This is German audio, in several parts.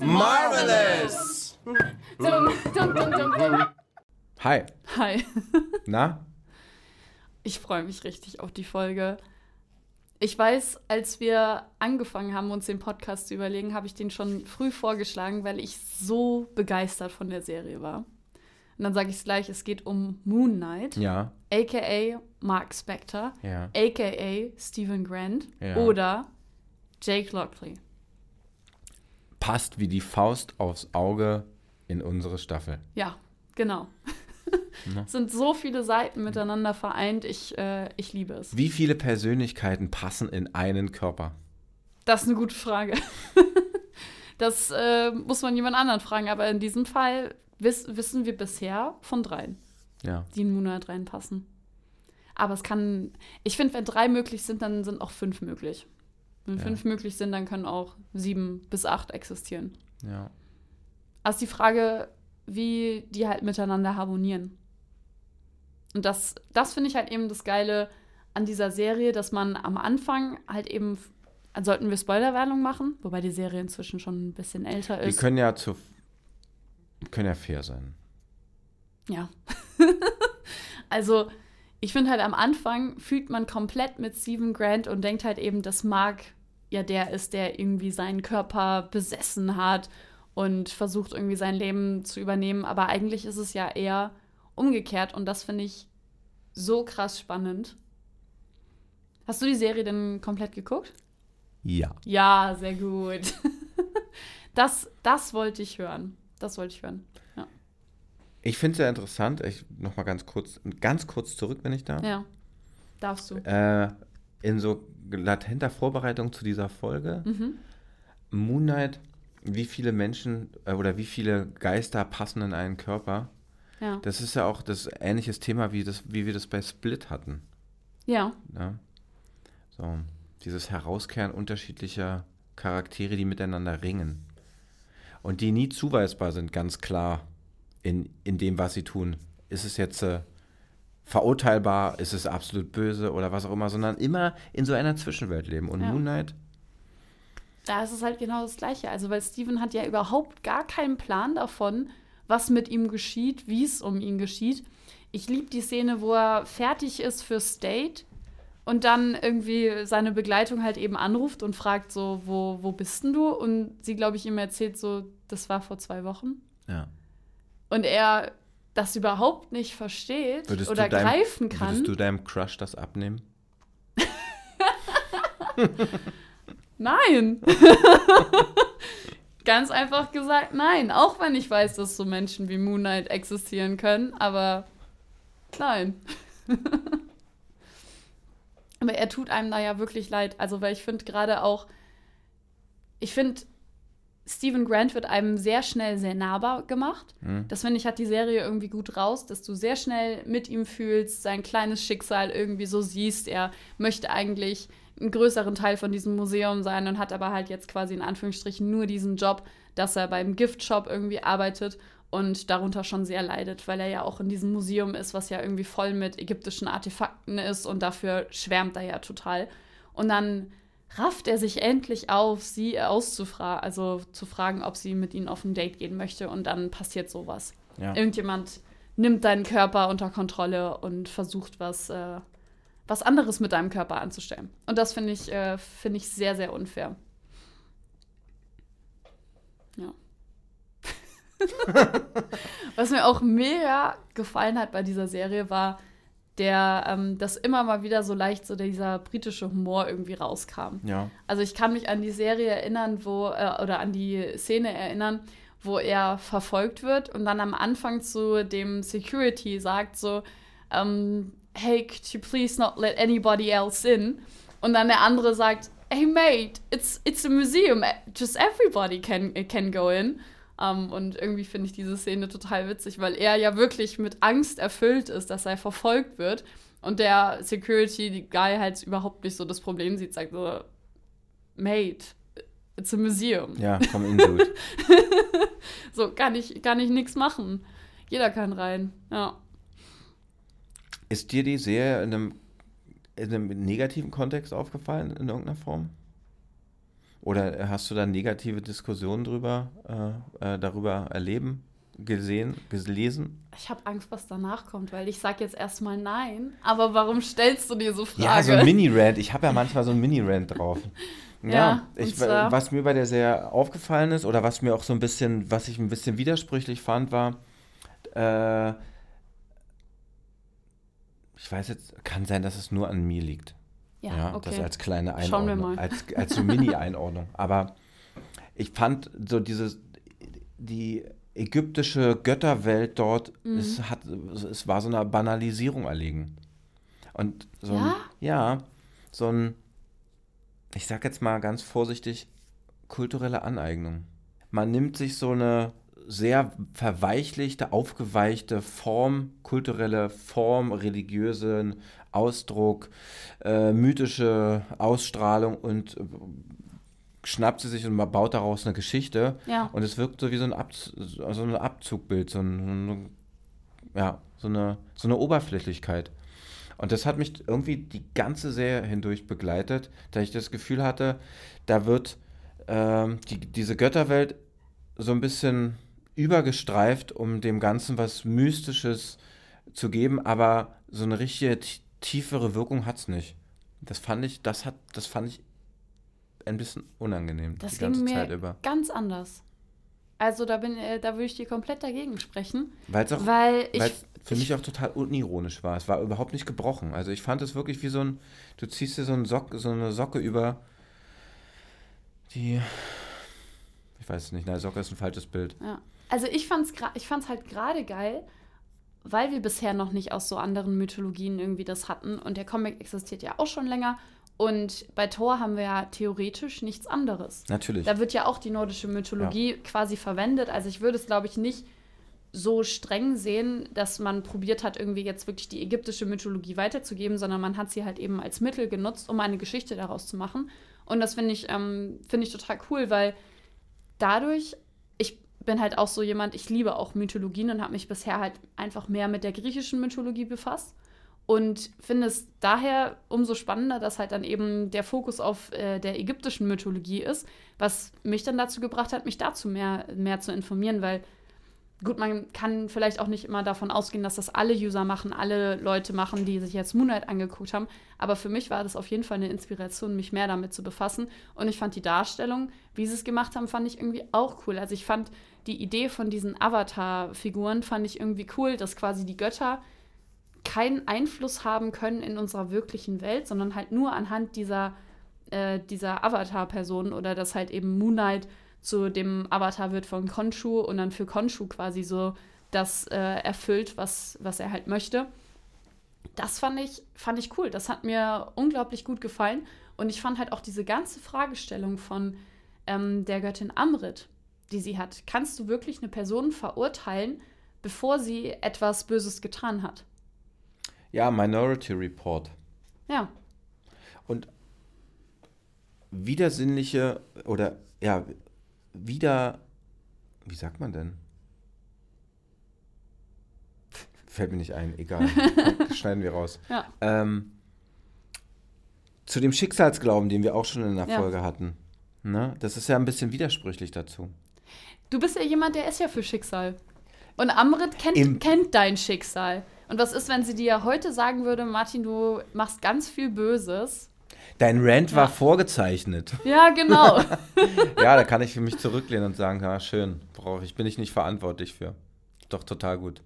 Marvelous! Hi. Hi. Na? Ich freue mich richtig auf die Folge. Ich weiß, als wir angefangen haben, uns den Podcast zu überlegen, habe ich den schon früh vorgeschlagen, weil ich so begeistert von der Serie war. Und dann sage ich es gleich, es geht um Moon Knight, Ja. aka Mark Spector, Ja. aka Stephen Grant Ja. oder Jake Lockley. Passt wie die Faust aufs Auge in unsere Staffel. Ja, genau. Ne? Es sind so viele Seiten miteinander vereint, ich, äh, ich liebe es. Wie viele Persönlichkeiten passen in einen Körper? Das ist eine gute Frage. das äh, muss man jemand anderen fragen, aber in diesem Fall wiss, wissen wir bisher von dreien, Ja. die in Moonlight reinpassen. Aber es kann, ich finde, wenn drei möglich sind, dann sind auch fünf möglich. Wenn Ja. fünf möglich sind, dann können auch sieben bis acht existieren. Ja. Also die Frage, wie die halt miteinander harmonieren. Und das, das finde ich halt eben das Geile an dieser Serie, dass man am Anfang halt eben, sollten wir Spoilerwarnung machen, wobei die Serie inzwischen schon ein bisschen älter Die ist. können ja zu können ja fair sein. Ja. also, ich finde halt am Anfang fühlt man komplett mit Stephen Grant und denkt halt eben, dass Mark ja der ist, der irgendwie seinen Körper besessen hat und versucht irgendwie sein Leben zu übernehmen. Aber eigentlich ist es ja eher umgekehrt und das finde ich so krass spannend. Hast du die Serie denn komplett geguckt? Ja. Ja, sehr gut. Das, das wollte ich hören. Das wollte ich hören. Ich finde es sehr interessant. Ich noch mal ganz kurz, ganz kurz zurück, wenn ich darf. Ja, darfst du. Äh, in so latenter Vorbereitung zu dieser Folge. Mhm. Moon Knight, wie viele Menschen äh, oder wie viele Geister passen in einen Körper? Ja. Das ist ja auch das ähnliches Thema, wie, das, wie wir das bei Split hatten. Ja. Ja? So, dieses Herauskehren unterschiedlicher Charaktere, die miteinander ringen. Und die nie zuweisbar sind, ganz klar, in, in dem, was sie tun. Ist es jetzt äh, verurteilbar, ist es absolut böse oder was auch immer, sondern immer in so einer Zwischenwelt leben. Und Ja. Moon Knight, Da ist es halt genau das Gleiche. Also, weil Steven hat ja überhaupt gar keinen Plan davon, was mit ihm geschieht, wie es um ihn geschieht. Ich liebe die Szene, wo er fertig ist für State und dann irgendwie seine Begleitung halt eben anruft und fragt so, wo, wo bist denn du? Und sie, glaube ich, ihm erzählt so, das war vor zwei Wochen. ja. Und er das überhaupt nicht versteht Würdest, oder deinem, greifen kann. würdest du deinem Crush das abnehmen? Nein. Ganz einfach gesagt, nein. Auch wenn ich weiß, dass so Menschen wie Moon Knight existieren können, aber nein. aber er tut einem da ja wirklich leid. Also, weil ich finde gerade auch, ich finde, Stephen Grant wird einem sehr schnell sehr nahbar gemacht. Hm? Das finde ich, hat die Serie irgendwie gut raus, dass du sehr schnell mit ihm fühlst, sein kleines Schicksal irgendwie so siehst. Er möchte eigentlich einen größeren Teil von diesem Museum sein und hat aber halt jetzt quasi in Anführungsstrichen nur diesen Job, dass er beim Giftshop irgendwie arbeitet und darunter schon sehr leidet, weil er ja auch in diesem Museum ist, was ja irgendwie voll mit ägyptischen Artefakten ist und dafür schwärmt er ja total. Und dann rafft er sich endlich auf, sie auszufragen, also zu fragen, ob sie mit ihnen auf ein Date gehen möchte und dann passiert sowas. Ja. Irgendjemand nimmt deinen Körper unter Kontrolle und versucht was, äh, was anderes mit deinem Körper anzustellen. Und das finde ich, äh, finde ich sehr, sehr unfair. Ja. was mir auch mega gefallen hat bei dieser Serie war, der, ähm, dass immer mal wieder so leicht so dieser britische Humor irgendwie rauskam. Ja. Also ich kann mich an die Serie erinnern, wo, äh, oder an die Szene erinnern, wo er verfolgt wird und dann am Anfang zu dem Security sagt so, ähm, hey, could you please not let anybody else in? Und dann der andere sagt, hey mate, it's, it's a museum, just everybody can, can go in. Um, und irgendwie finde ich diese Szene total witzig, weil er ja wirklich mit Angst erfüllt ist, dass er verfolgt wird. Und der Security, die Guy halt überhaupt nicht so das Problem sieht, sagt so, Mate, It's a museum. Ja, komm in, dude. so, kann ich, kann ich nichts machen. Jeder kann rein, ja. Ist dir die Serie in einem, in einem negativen Kontext aufgefallen, in irgendeiner Form? Oder hast du da negative Diskussionen drüber, äh, äh, darüber erleben, gesehen, gelesen? Ich habe Angst, was danach kommt, weil ich sage jetzt erstmal nein. Aber warum stellst du dir so Fragen? Ja, so ein Mini-Rant. Ich habe ja manchmal so ein Mini-Rant drauf. Ja, Ja, ich, was mir bei der Serie aufgefallen ist oder was mir auch so ein bisschen, was ich ein bisschen widersprüchlich fand, war, äh, ich weiß jetzt, kann sein, dass es nur an mir liegt. Ja, Das okay. als kleine Einordnung. Schauen wir mal. Als, als so Mini-Einordnung. Aber ich fand so dieses, die ägyptische Götterwelt dort, Mhm. es, hat, es war so einer Banalisierung erlegen. Und so ein, ja, so ein, ich sag jetzt mal ganz vorsichtig, kulturelle Aneignung. Man nimmt sich so eine sehr verweichlichte, aufgeweichte Form, kulturelle Form, religiösen Ausdruck, äh, mythische Ausstrahlung und äh, schnappt sie sich und man baut daraus eine Geschichte. Ja. Und es wirkt so wie so ein, Ab so ein Abzugbild, so, ein, ja, so, eine, so eine Oberflächlichkeit. Und das hat mich irgendwie die ganze Serie hindurch begleitet, da ich das Gefühl hatte, da wird ähm, die, diese Götterwelt so ein bisschen übergestreift, um dem Ganzen was Mystisches zu geben, aber so eine richtige tiefere Wirkung hat es nicht. Das fand ich, das hat, das fand ich ein bisschen unangenehm Das die ging ganze mir Zeit über. ganz anders. Also da bin, äh, da würde ich dir komplett dagegen sprechen, Weil es auch weil ich, es für ich mich auch total unironisch war. Es war überhaupt nicht gebrochen. Also ich fand es wirklich wie so ein, du ziehst dir so, einen Sock, so eine Socke über die, ich weiß es nicht, nein, Socke ist ein falsches Bild. Ja. Also ich fand's, ich fand's halt gerade geil, weil wir bisher noch nicht aus so anderen Mythologien irgendwie das hatten. Und der Comic existiert ja auch schon länger. Und bei Thor haben wir ja theoretisch nichts anderes. Natürlich. Da wird ja auch die nordische Mythologie quasi verwendet. Also ich würde es, glaube ich, nicht so streng sehen, dass man probiert hat, irgendwie jetzt wirklich die ägyptische Mythologie weiterzugeben, sondern man hat sie halt eben als Mittel genutzt, um eine Geschichte daraus zu machen. Und das finde ich, ähm, finde ich total cool, weil dadurch, bin halt auch so jemand, ich liebe auch Mythologien und habe mich bisher halt einfach mehr mit der griechischen Mythologie befasst. Und finde es daher umso spannender, dass halt dann eben der Fokus auf äh, der ägyptischen Mythologie ist, was mich dann dazu gebracht hat, mich dazu mehr, mehr zu informieren, weil gut, man kann vielleicht auch nicht immer davon ausgehen, dass das alle User machen, alle Leute machen, die sich jetzt Moonlight angeguckt haben. Aber für mich war das auf jeden Fall eine Inspiration, mich mehr damit zu befassen. Und ich fand die Darstellung, wie sie es gemacht haben, fand ich irgendwie auch cool. Also ich fand die Idee von diesen Avatar-Figuren fand ich irgendwie cool, dass quasi die Götter keinen Einfluss haben können in unserer wirklichen Welt, sondern halt nur anhand dieser, äh, dieser Avatar-Personen oder dass halt eben Moonlight zu dem Avatar wird von Khonshu und dann für Khonshu quasi so das äh, erfüllt, was, was er halt möchte. Das fand ich, fand ich cool. Das hat mir unglaublich gut gefallen. Und ich fand halt auch diese ganze Fragestellung von ähm, der Göttin Amrit, die sie hat. Kannst du wirklich eine Person verurteilen, bevor sie etwas Böses getan hat? Ja, Minority Report. Ja, Und widersinnliche oder ja, wieder, wie sagt man denn? Fällt mir nicht ein, egal. Schneiden wir raus. ja. Ähm, zu dem Schicksalsglauben, den wir auch schon in der Ja. Folge hatten. Ne? Das ist ja ein bisschen widersprüchlich dazu. Du bist ja jemand, der ist ja für Schicksal. Und Amrit Im- kennt, kennt dein Schicksal. Und was ist, wenn sie dir heute sagen würde, Martin, du machst ganz viel Böses? Dein Rant war Ja. vorgezeichnet. Ja, genau. Ja, da kann ich für mich zurücklehnen und sagen, ja, schön, brauche ich, bin ich nicht verantwortlich für. Doch total gut.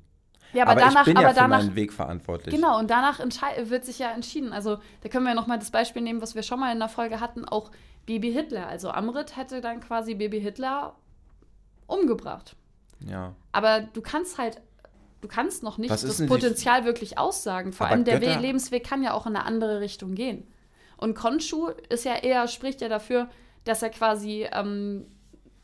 Ja, aber, aber danach, ich bin aber ja für danach, meinen Weg verantwortlich. genau, und danach wird sich ja entschieden. Also, da können wir ja nochmal das Beispiel nehmen, was wir schon mal in der Folge hatten, auch Baby Hitler. Also, Amrit hätte dann quasi Baby Hitler umgebracht. Ja. Aber du kannst halt, du kannst noch nicht das Potenzial wirklich aussagen. Vor Aber allem der Götter- We Lebensweg kann ja auch in eine andere Richtung gehen. Und Khonshu ist ja eher, spricht ja dafür, dass er quasi ähm,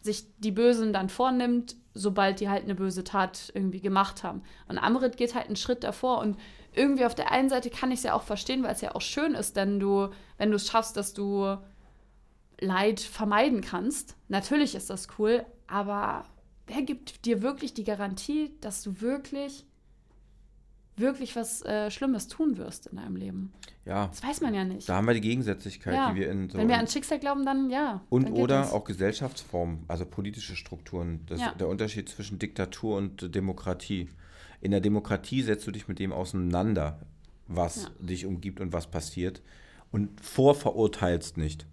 sich die Bösen dann vornimmt, sobald die halt eine böse Tat irgendwie gemacht haben. Und Amrit geht halt einen Schritt davor und irgendwie auf der einen Seite kann ich es ja auch verstehen, weil es ja auch schön ist, denn du, wenn du es schaffst, dass du Leid vermeiden kannst. Natürlich ist das cool, aber wer gibt dir wirklich die Garantie, dass du wirklich, wirklich was äh, Schlimmes tun wirst in deinem Leben? Ja. Das weiß man ja nicht. Da haben wir die Gegensätzlichkeit, ja. die wir in so. Wenn wir an Schicksal glauben, dann ja. und dann oder das. auch Gesellschaftsformen, also politische Strukturen. Das, Ja. Der Unterschied zwischen Diktatur und äh, Demokratie. In der Demokratie setzt du dich mit dem auseinander, was Ja. dich umgibt und was passiert. Und vorverurteilst nicht.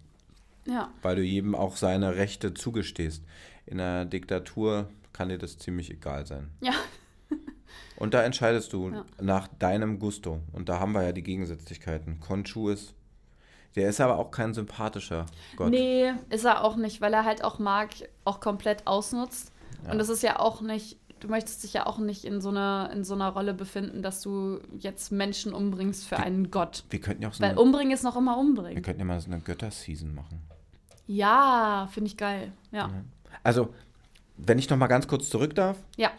Ja, weil du jedem auch seine Rechte zugestehst. In einer Diktatur kann dir das ziemlich egal sein. ja, Und da entscheidest du Ja. nach deinem Gusto. Und da haben wir ja die Gegensätzlichkeiten. Konchu ist, der ist aber auch kein sympathischer Gott. Nee, ist er auch nicht, weil er halt auch Mark auch komplett ausnutzt. Ja. Und das ist ja auch nicht, du möchtest dich ja auch nicht in so einer, in so einer Rolle befinden, dass du jetzt Menschen umbringst für einen Gott. Wir könnten ja auch so Weil eine, umbringen ist noch immer wir umbringen. könnten ja mal so eine Götter-Season machen. Ja, finde ich geil. Ja. Also, wenn ich noch mal ganz kurz zurück darf, Ja.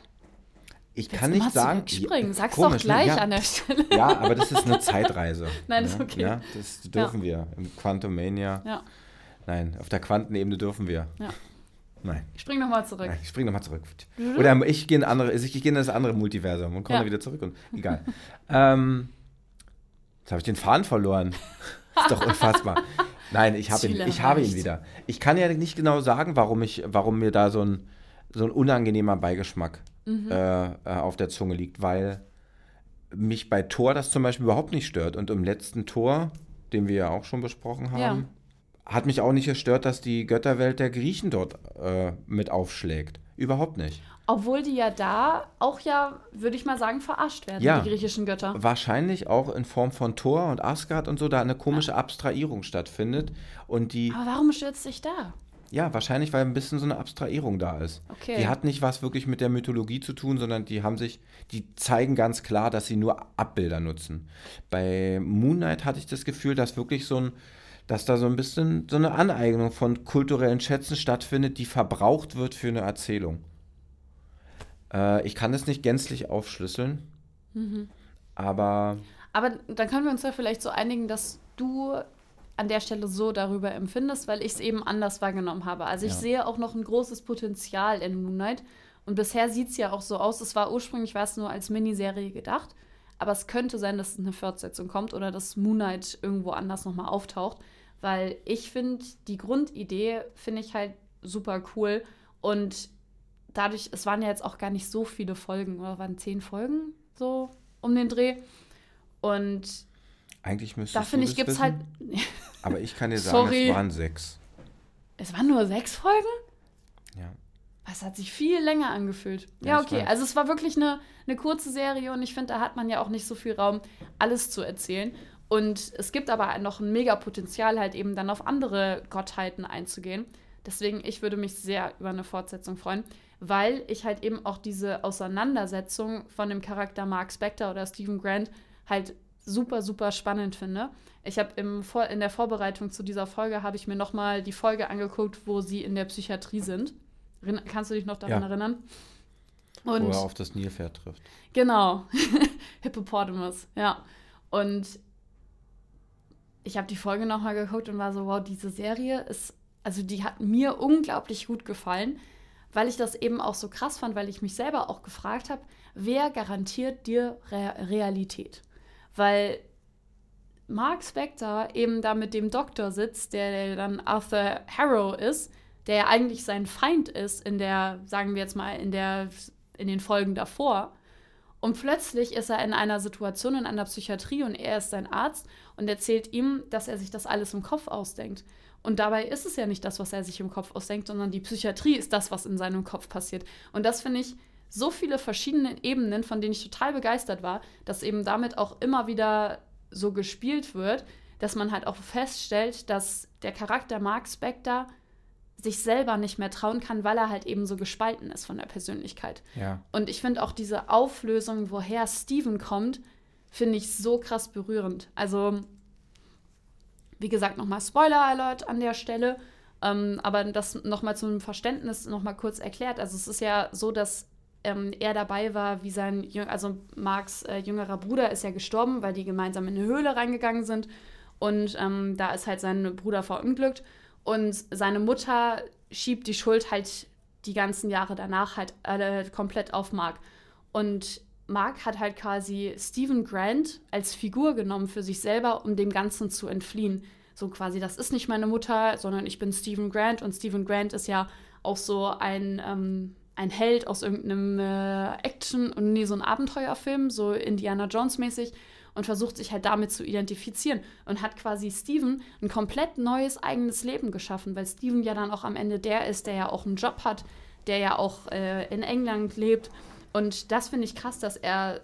Ich Jetzt kann nicht sagen. zurückspringen. Ja, Sag's komisch, doch gleich ne? ja, an der Stelle. Ja, aber das ist eine Zeitreise. Nein, ist ja, okay. Ja, das dürfen wir. Im Quantumania. Ja. Nein, auf der Quantenebene dürfen wir. Ja. Nein. Ich spring nochmal zurück. Nein, ich spring nochmal zurück. Oder ich gehe in, andere, ich gehe in das andere Multiversum und komme Ja. wieder zurück. Und, egal. ähm, jetzt habe ich den Faden verloren. ist doch unfassbar. Nein, ich habe ihn, ich habe ihn wieder. Ich kann ja nicht genau sagen, warum, ich, warum mir da so ein, so ein unangenehmer Beigeschmack Mhm. äh, äh, auf der Zunge liegt, weil mich bei Thor das zum Beispiel überhaupt nicht stört. Und im letzten Tor, den wir ja auch schon besprochen haben, hat mich auch nicht gestört, dass die Götterwelt der Griechen dort äh, mit aufschlägt. Überhaupt nicht. Obwohl die ja da auch ja, würde ich mal sagen, verarscht werden, Ja. die griechischen Götter. Wahrscheinlich auch in Form von Thor und Asgard und so, da eine komische Abstrahierung stattfindet. Und die, Aber warum stürzt sich da? Ja, wahrscheinlich, weil ein bisschen so eine Abstrahierung da ist. Okay. Die hat nicht was wirklich mit der Mythologie zu tun, sondern die haben sich, die zeigen ganz klar, dass sie nur Abbilder nutzen. Bei Moon Knight hatte ich das Gefühl, dass wirklich so ein, dass da so ein bisschen so eine Aneignung von kulturellen Schätzen stattfindet, die verbraucht wird für eine Erzählung. Äh, ich kann das nicht gänzlich aufschlüsseln, Mhm. aber Aber dann können wir uns ja vielleicht so einigen, dass du an der Stelle so darüber empfindest, weil ich es eben anders wahrgenommen habe. Also ich Ja. sehe auch noch ein großes Potenzial in Moon Knight. Und bisher sieht es ja auch so aus, es war ursprünglich war es nur als Miniserie gedacht. Aber es könnte sein, dass eine Fortsetzung kommt oder dass Moon Knight irgendwo anders nochmal auftaucht. Weil ich finde, die Grundidee finde ich halt super cool. Und dadurch, es waren ja jetzt auch gar nicht so viele Folgen, oder waren zehn Folgen so um den Dreh. Und eigentlich müsste da finde ich, gibt es halt. Aber ich kann dir sagen, Sorry. es waren sechs. Es waren nur sechs Folgen? Ja. Es hat sich viel länger angefühlt. Ja, Ja, okay. Also es war wirklich eine, eine kurze Serie und ich finde, da hat man ja auch nicht so viel Raum, alles zu erzählen. Und es gibt aber noch ein mega Potenzial, halt eben dann auf andere Gottheiten einzugehen. Deswegen, ich würde mich sehr über eine Fortsetzung freuen, weil ich halt eben auch diese Auseinandersetzung von dem Charakter Mark Spector oder Stephen Grant halt super, super spannend finde. Ich habe im Vor in der Vorbereitung zu dieser Folge habe ich mir noch mal die Folge angeguckt, wo sie in der Psychiatrie sind. Kannst du dich noch daran Ja. erinnern? Wo Und er auf das Nilpferd trifft. Genau. Hippopotamus, ja. Und ich habe die Folge nochmal geguckt und war so, wow, diese Serie ist, also die hat mir unglaublich gut gefallen, weil ich das eben auch so krass fand, weil ich mich selber auch gefragt habe, wer garantiert dir Re Realität? Weil Mark Spector eben da mit dem Doktor sitzt, der dann Arthur Harrow ist, der ja eigentlich sein Feind ist in der, sagen wir jetzt mal, in der, in den Folgen davor. Und plötzlich ist er in einer Situation in einer Psychiatrie und er ist sein Arzt und erzählt ihm, dass er sich das alles im Kopf ausdenkt. Und dabei ist es ja nicht das, was er sich im Kopf ausdenkt, sondern die Psychiatrie ist das, was in seinem Kopf passiert. Und das finde ich so viele verschiedene Ebenen, von denen ich total begeistert war, dass eben damit auch immer wieder so gespielt wird, dass man halt auch feststellt, dass der Charakter Mark Spector sich selber nicht mehr trauen kann, weil er halt eben so gespalten ist von der Persönlichkeit. Ja. Und ich finde auch diese Auflösung, woher Steven kommt, finde ich so krass berührend. Also, wie gesagt, nochmal Spoiler-Alert an der Stelle. Ähm, aber das nochmal zum Verständnis nochmal kurz erklärt. Also es ist ja so, dass ähm, er dabei war, wie sein, also Marks äh, jüngerer Bruder ist ja gestorben, weil die gemeinsam in eine Höhle reingegangen sind. Und ähm, da ist halt sein Bruder verunglückt. Und seine Mutter schiebt die Schuld halt die ganzen Jahre danach halt äh, komplett auf Mark. Und Mark hat halt quasi Stephen Grant als Figur genommen für sich selber, um dem Ganzen zu entfliehen. So quasi, das ist nicht meine Mutter, sondern ich bin Stephen Grant. Und Stephen Grant ist ja auch so ein, ähm, ein Held aus irgendeinem äh, Action- und nee, so ein Abenteuerfilm, so Indiana Jones-mäßig und versucht sich halt damit zu identifizieren und hat quasi Steven ein komplett neues eigenes Leben geschaffen, weil Steven ja dann auch am Ende der ist, der ja auch einen Job hat, der ja auch äh, in England lebt. Und das finde ich krass, dass er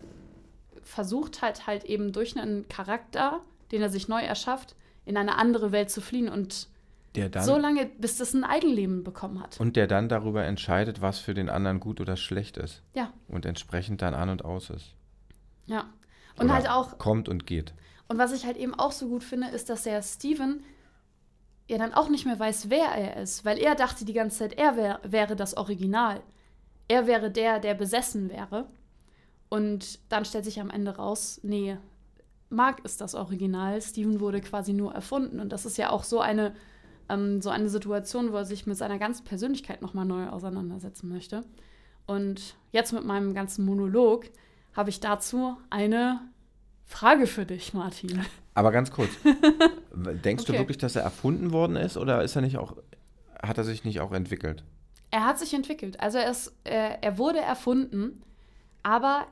versucht hat, halt eben durch einen Charakter, den er sich neu erschafft, in eine andere Welt zu fliehen und dann, so lange, bis das ein Eigenleben bekommen hat. Und der dann darüber entscheidet, was für den anderen gut oder schlecht ist. Ja. Und entsprechend dann an und aus ist. Ja. Und Oder halt auch. Kommt und geht. Und was ich halt eben auch so gut finde, ist, dass der Steven ja dann auch nicht mehr weiß, wer er ist. Weil er dachte die ganze Zeit, er wär, wäre das Original. Er wäre der, der besessen wäre. Und dann stellt sich am Ende raus, nee, Mark ist das Original. Steven wurde quasi nur erfunden. Und das ist ja auch so eine, ähm, so eine Situation, wo er sich mit seiner ganzen Persönlichkeit nochmal neu auseinandersetzen möchte. Und jetzt mit meinem ganzen Monolog habe ich dazu eine Frage für dich, Martin. Aber ganz kurz. Denkst okay. du wirklich, dass er erfunden worden ist oder ist er nicht auch, hat er sich nicht auch entwickelt? Er hat sich entwickelt. Also er, ist, er, er wurde erfunden, aber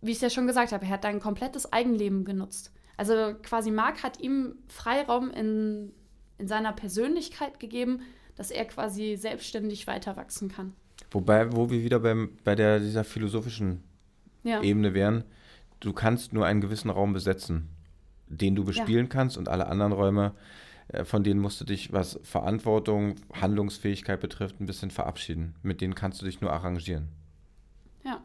wie ich es ja schon gesagt habe, er hat ein komplettes Eigenleben genutzt. Also quasi Mark hat ihm Freiraum in, in seiner Persönlichkeit gegeben, dass er quasi selbstständig weiter wachsen kann. Wobei, wo wir wieder beim, bei der, dieser philosophischen ja. Ebene wären, du kannst nur einen gewissen Raum besetzen, den du bespielen ja. kannst und alle anderen Räume, äh, von denen musst du dich, was Verantwortung, Handlungsfähigkeit betrifft, ein bisschen verabschieden. Mit denen kannst du dich nur arrangieren. Ja.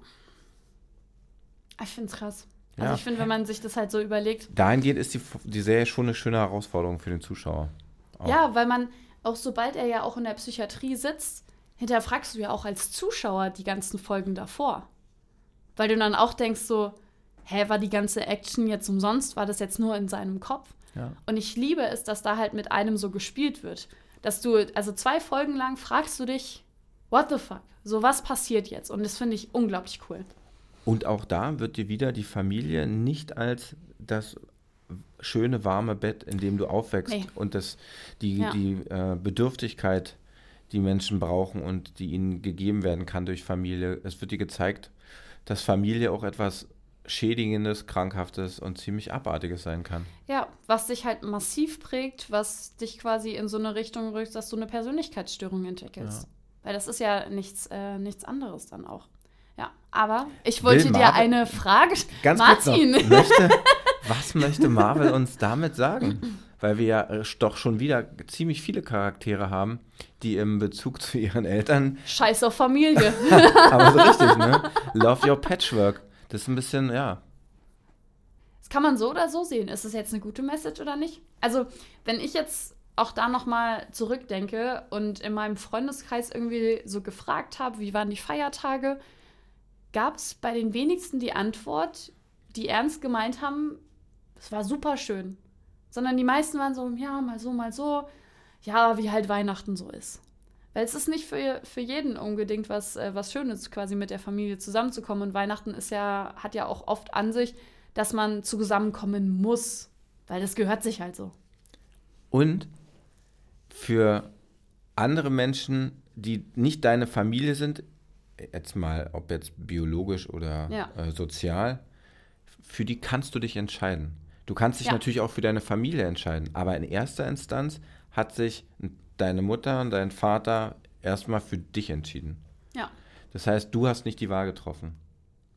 Ich finde es krass. Also ich finde, wenn man sich das halt so überlegt. Dahingehend ist die, die Serie schon eine schöne Herausforderung für den Zuschauer. Auch. Ja, weil man, auch sobald er ja auch in der Psychiatrie sitzt, hinterfragst du ja auch als Zuschauer die ganzen Folgen davor. Weil du dann auch denkst so, hä, war die ganze Action jetzt umsonst? War das jetzt nur in seinem Kopf? Ja. Und ich liebe es, dass da halt mit einem so gespielt wird. Dass du, also zwei Folgen lang fragst du dich, what the fuck? So, was passiert jetzt? Und das finde ich unglaublich cool. Und auch da wird dir wieder die Familie nicht als das schöne, warme Bett, in dem du aufwächst nee. und das, die, ja. die äh, Bedürftigkeit, die Menschen brauchen und die ihnen gegeben werden kann durch Familie. Es wird dir gezeigt, dass Familie auch etwas Schädigendes, Krankhaftes und ziemlich Abartiges sein kann. Ja, was dich halt massiv prägt, was dich quasi in so eine Richtung rückt, dass du eine Persönlichkeitsstörung entwickelst. Ja. Weil das ist ja nichts, äh, nichts anderes dann auch. Ja, aber ich wollte Will dir Marvel, eine Frage ganz Martin. Kurz noch, möchte, was möchte Marvel uns damit sagen? Weil wir ja äh, doch schon wieder ziemlich viele Charaktere haben, die im Bezug zu ihren Eltern. Scheiß auf Familie. aber so richtig, ne? Love your patchwork. Das ist ein bisschen, ja. Das kann man so oder so sehen. Ist das jetzt eine gute Message oder nicht? Also, wenn ich jetzt auch da nochmal zurückdenke und in meinem Freundeskreis irgendwie so gefragt habe, wie waren die Feiertage, gab es bei den wenigsten die Antwort, die ernst gemeint haben, es war super schön. Sondern die meisten waren so, ja, mal so, mal so ja, wie halt Weihnachten so ist. Weil es ist nicht für, für jeden unbedingt was, äh, was Schönes, quasi mit der Familie zusammenzukommen. Und Weihnachten ist ja, hat ja auch oft an sich, dass man zusammenkommen muss. Weil das gehört sich halt so. Und für andere Menschen, die nicht deine Familie sind, jetzt mal, ob jetzt biologisch oder ja. äh, sozial, für die kannst du dich entscheiden. Du kannst dich ja. natürlich auch für deine Familie entscheiden, aber in erster Instanz hat sich deine Mutter und dein Vater erstmal für dich entschieden. Ja. Das heißt, du hast nicht die Wahl getroffen.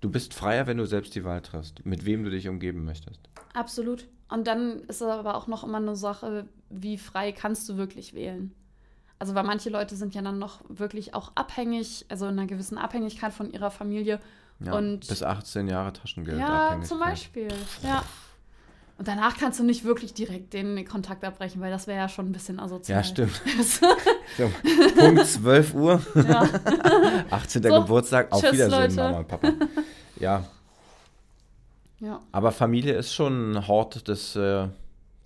Du bist freier, wenn du selbst die Wahl triffst, mit wem du dich umgeben möchtest. Absolut. Und dann ist es aber auch noch immer eine Sache, wie frei kannst du wirklich wählen. Also, weil manche Leute sind ja dann noch wirklich auch abhängig, also in einer gewissen Abhängigkeit von ihrer Familie. Ja, und bis 18 Jahre Taschengeld. Ja, zum Beispiel. Ja. Und danach kannst du nicht wirklich direkt den Kontakt abbrechen, weil das wäre ja schon ein bisschen asozial. Ja, stimmt. so, Punkt 12 Uhr. Ja. 18. So, Geburtstag. Auf tschüss, Wiedersehen, Leute. Mama und Papa. Ja. Ja. Aber Familie ist schon ein Hort des, äh,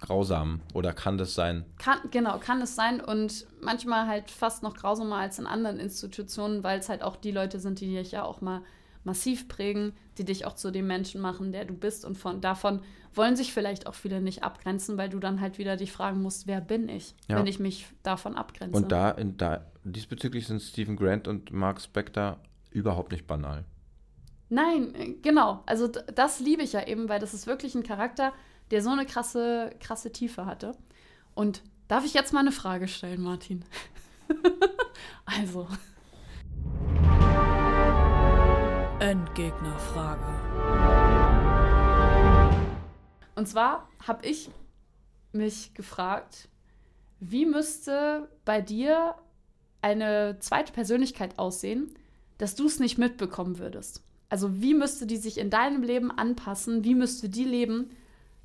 grausam oder kann das sein? Kann, genau, kann es sein und manchmal halt fast noch grausamer als in anderen Institutionen, weil es halt auch die Leute sind, die dich ja auch mal massiv prägen, die dich auch zu dem Menschen machen, der du bist und von davon wollen sich vielleicht auch viele nicht abgrenzen, weil du dann halt wieder dich fragen musst, wer bin ich, Ja. wenn ich mich davon abgrenze. Und da, in, da diesbezüglich sind Stephen Grant und Mark Spector überhaupt nicht banal. Nein, äh, genau. Also das liebe ich ja eben, weil das ist wirklich ein Charakter, der so eine krasse, krasse Tiefe hatte. Und darf ich jetzt mal eine Frage stellen, Martin? also, Endgegnerfrage. und zwar habe ich mich gefragt, wie müsste bei dir eine zweite Persönlichkeit aussehen, dass du es nicht mitbekommen würdest? Also wie müsste die sich in deinem Leben anpassen? Wie müsste die leben,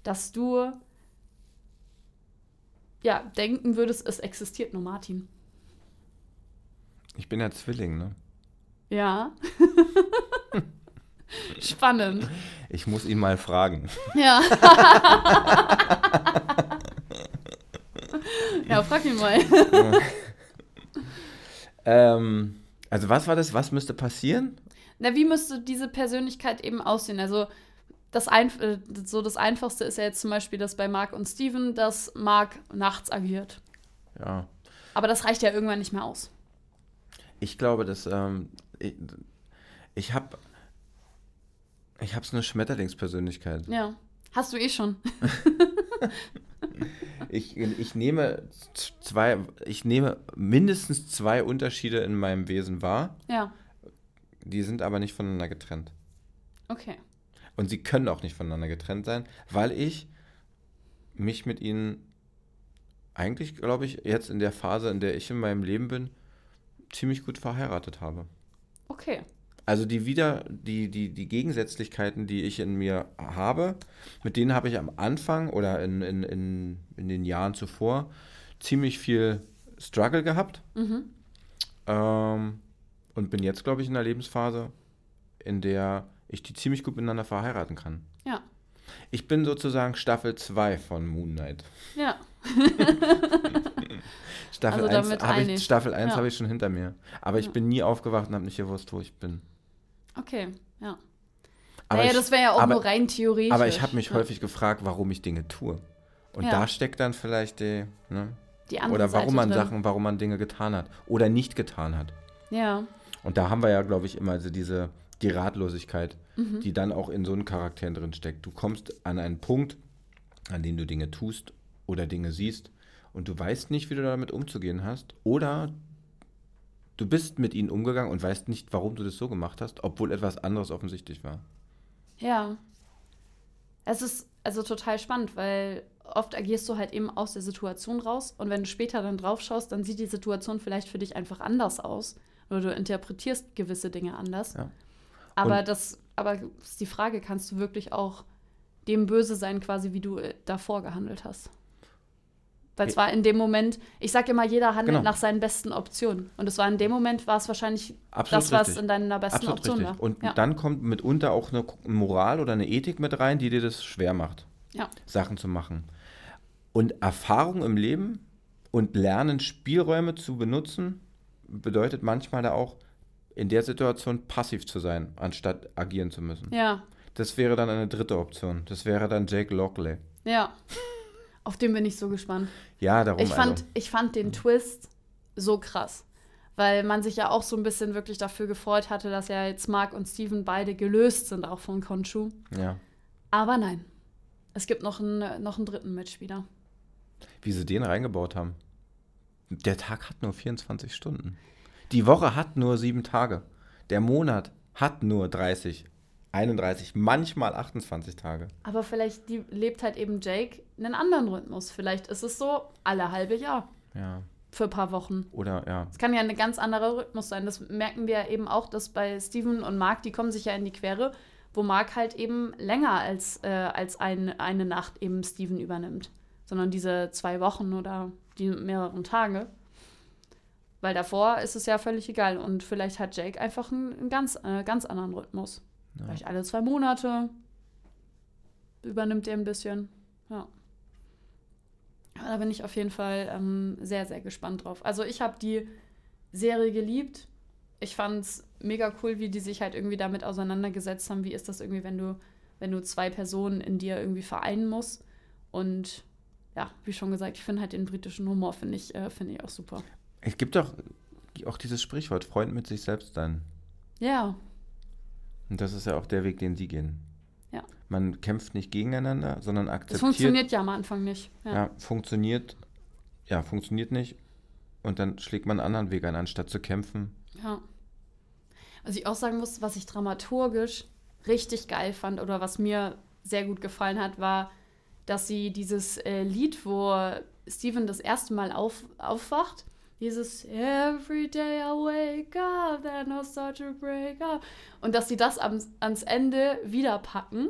dass du ja denken würdest, es existiert nur Martin? Ich bin ja Zwilling, ne? Ja. Spannend. Ich muss ihn mal fragen. Ja. ja, frag ihn mal. Ähm, also was war das? Was müsste passieren? Na, wie müsste diese Persönlichkeit eben aussehen? Also, das, Einf äh, so das Einfachste ist ja jetzt zum Beispiel das bei Mark und Steven, dass Mark nachts agiert. Ja. Aber das reicht ja irgendwann nicht mehr aus. Ich glaube, dass ähm, ich, ich habe ich habe so eine Schmetterlingspersönlichkeit. Ja. Hast du eh schon. Ich, ich nehme zwei, ich nehme mindestens zwei Unterschiede in meinem Wesen wahr. Ja. Die sind aber nicht voneinander getrennt. Okay. Und sie können auch nicht voneinander getrennt sein, weil ich mich mit ihnen eigentlich, glaube ich, jetzt in der Phase, in der ich in meinem Leben bin, ziemlich gut verheiratet habe. Okay. Also die wieder, die, die, die Gegensätzlichkeiten, die ich in mir habe, mit denen habe ich am Anfang oder in, in, in, in den Jahren zuvor ziemlich viel Struggle gehabt. Mhm. Ähm, und bin jetzt, glaube ich, in einer Lebensphase, in der ich die ziemlich gut miteinander verheiraten kann. Ja. Ich bin sozusagen Staffel 2 von Moon Knight. Ja. Staffel Also 1 damit habe ich, Staffel 1 Ja. habe ich schon hinter mir. Aber ich Ja. bin nie aufgewacht und habe nicht gewusst, wo ich bin. Okay. Ja. Aber naja, ich, das wäre ja auch aber- nur rein theoretisch. aber ich habe mich ja. häufig gefragt, warum ich Dinge tue. Und Ja. da steckt dann vielleicht die, ne? Die andere oder warum Seite man drin. Sachen, warum man Dinge getan hat oder nicht getan hat. Ja. Und da haben wir ja, glaube ich, immer so diese die Ratlosigkeit, Mhm. die dann auch in so einen Charakteren drin steckt. Du kommst an einen Punkt, an dem du Dinge tust oder Dinge siehst und du weißt nicht, wie du damit umzugehen hast. Oder du bist mit ihnen umgegangen und weißt nicht, warum du das so gemacht hast, obwohl etwas anderes offensichtlich war. Ja. Es ist also total spannend, weil oft agierst du halt eben aus der Situation raus und wenn du später dann drauf schaust, dann sieht die Situation vielleicht für dich einfach anders aus oder du interpretierst gewisse Dinge anders. Ja. Aber das, aber ist die Frage, kannst du wirklich auch dem böse sein, quasi wie du äh, davor gehandelt hast? Weil es war in dem Moment, ich sage immer, jeder handelt Genau. nach seinen besten Optionen. Und es war in dem Moment, war es wahrscheinlich Absolut das, was richtig. in deiner besten Absolut Option richtig. war. Und ja. dann kommt mitunter auch eine Moral oder eine Ethik mit rein, die dir das schwer macht, ja. Sachen zu machen. Und Erfahrung im Leben und Lernen, Spielräume zu benutzen, bedeutet manchmal da auch, in der Situation passiv zu sein, anstatt agieren zu müssen. ja, Das wäre dann eine dritte Option. Das wäre dann Jake Lockley. ja. Auf den bin ich so gespannt. Ja, darum Ich fand, also. ich fand den Twist so krass, weil man sich ja auch so ein bisschen wirklich dafür gefreut hatte, dass ja jetzt Mark und Steven beide gelöst sind, auch von Khonshu. Ja. Aber nein, es gibt noch einen, noch einen dritten Mitspieler. Wie sie den reingebaut haben. Der Tag hat nur 24 Stunden. Die Woche hat nur sieben Tage. Der Monat hat nur 30, 31, manchmal 28 Tage. Aber vielleicht die, lebt halt eben Jake einen anderen Rhythmus. Vielleicht ist es so alle halbe Jahr Ja. für ein paar Wochen. Oder ja. Es kann ja ein ganz anderer Rhythmus sein. Das merken wir ja eben auch, dass bei Steven und Mark, die kommen sich ja in die Quere, wo Mark halt eben länger als, äh, als ein, eine Nacht eben Steven übernimmt. Sondern diese zwei Wochen oder die mehreren Tage. Weil davor ist es ja völlig egal. Und vielleicht hat Jake einfach einen, einen ganz, äh, ganz anderen Rhythmus. Ja. Vielleicht alle zwei Monate übernimmt er ein bisschen. Ja. Da bin ich auf jeden Fall ähm, sehr, sehr gespannt drauf. Also ich habe die Serie geliebt. Ich fand es mega cool, wie die sich halt irgendwie damit auseinandergesetzt haben. Wie ist das irgendwie, wenn du, wenn du zwei Personen in dir irgendwie vereinen musst? Und ja, wie schon gesagt, ich finde halt den britischen Humor, finde ich, äh, find ich auch super. Es gibt doch auch dieses Sprichwort, Freund mit sich selbst sein. Ja. Und das ist ja auch der Weg, den sie gehen. Ja. Man kämpft nicht gegeneinander, sondern akzeptiert. Das funktioniert ja am Anfang nicht. Ja. Ja. funktioniert. Ja, funktioniert nicht. Und dann schlägt man einen anderen Weg ein, anstatt zu kämpfen. ja. Was ich auch sagen muss, was ich dramaturgisch richtig geil fand oder was mir sehr gut gefallen hat, war, dass sie dieses äh, Lied, wo Steven das erste Mal auf, aufwacht, dieses Every day I wake up, then I start to break up. Und dass sie das am, ans Ende wieder packen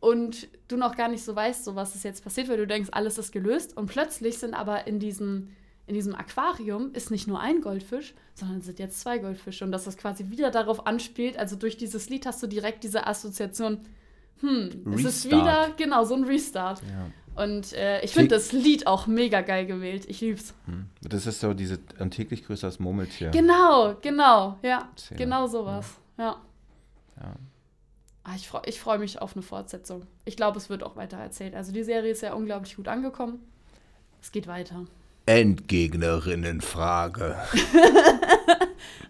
und du noch gar nicht so weißt, so was ist jetzt passiert, weil du denkst, alles ist gelöst. Und plötzlich sind aber in diesem, in diesem Aquarium ist nicht nur ein Goldfisch, sondern es sind jetzt zwei Goldfische. Und dass das quasi wieder darauf anspielt, also durch dieses Lied hast du direkt diese Assoziation, hm, es ist Restart. wieder, genau, so ein Restart. Ja. Und äh, ich finde das Lied auch mega geil gewählt. Ich lieb's. Hm. Das ist so diese ein täglich größer als Murmeltier. Genau, genau, ja. Szene. Genau sowas. Ja. Ja. Ah, ich freue ich freu mich auf eine Fortsetzung. Ich glaube, es wird auch weiter erzählt. Also die Serie ist ja unglaublich gut angekommen. Es geht weiter. Endgegnerinnenfrage.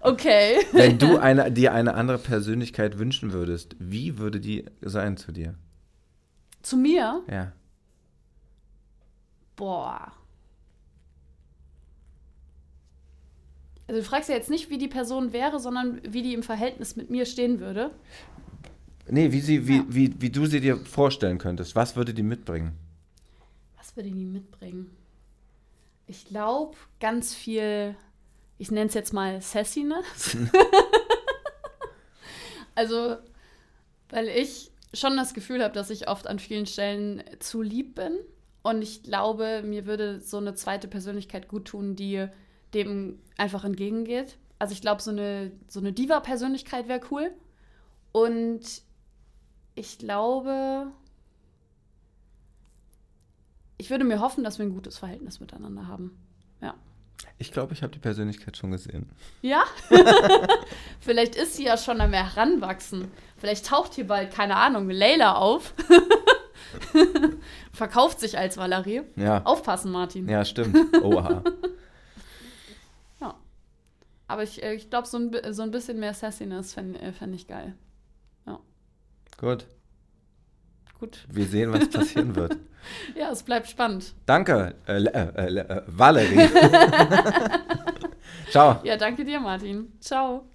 Okay. Wenn du eine, dir eine andere Persönlichkeit wünschen würdest, wie würde die sein zu dir? Zu mir? Ja. Boah. Also du fragst ja jetzt nicht, wie die Person wäre, sondern wie die im Verhältnis mit mir stehen würde. Nee, wie, sie, wie, Ja. wie, wie du sie dir vorstellen könntest. Was würde die mitbringen? Was würde die mitbringen? Ich glaube, ganz viel, ich nenne es jetzt mal Sassiness. also, weil ich schon das Gefühl habe, dass ich oft an vielen Stellen zu lieb bin. Und ich glaube, mir würde so eine zweite Persönlichkeit gut tun, die dem einfach entgegengeht. Also ich glaube, so eine, so eine Diva-Persönlichkeit wäre cool. Und ich glaube, ich würde mir hoffen, dass wir ein gutes Verhältnis miteinander haben. Ja. Ich glaube, ich habe die Persönlichkeit schon gesehen. Ja? Vielleicht ist sie ja schon am Heranwachsen. Vielleicht taucht hier bald, keine Ahnung, Layla auf. Verkauft sich als Valerie. Ja. Aufpassen, Martin. Ja, stimmt. Oha. Aber ich, äh, ich glaube, so, ein so ein bisschen mehr Sassiness fände äh, fänd ich geil. Gut. Gut. Wir sehen, was passieren wird. Ja, es bleibt spannend. Danke, äh, äh, äh, Valerie. Ciao. Ja, danke dir, Martin. Ciao.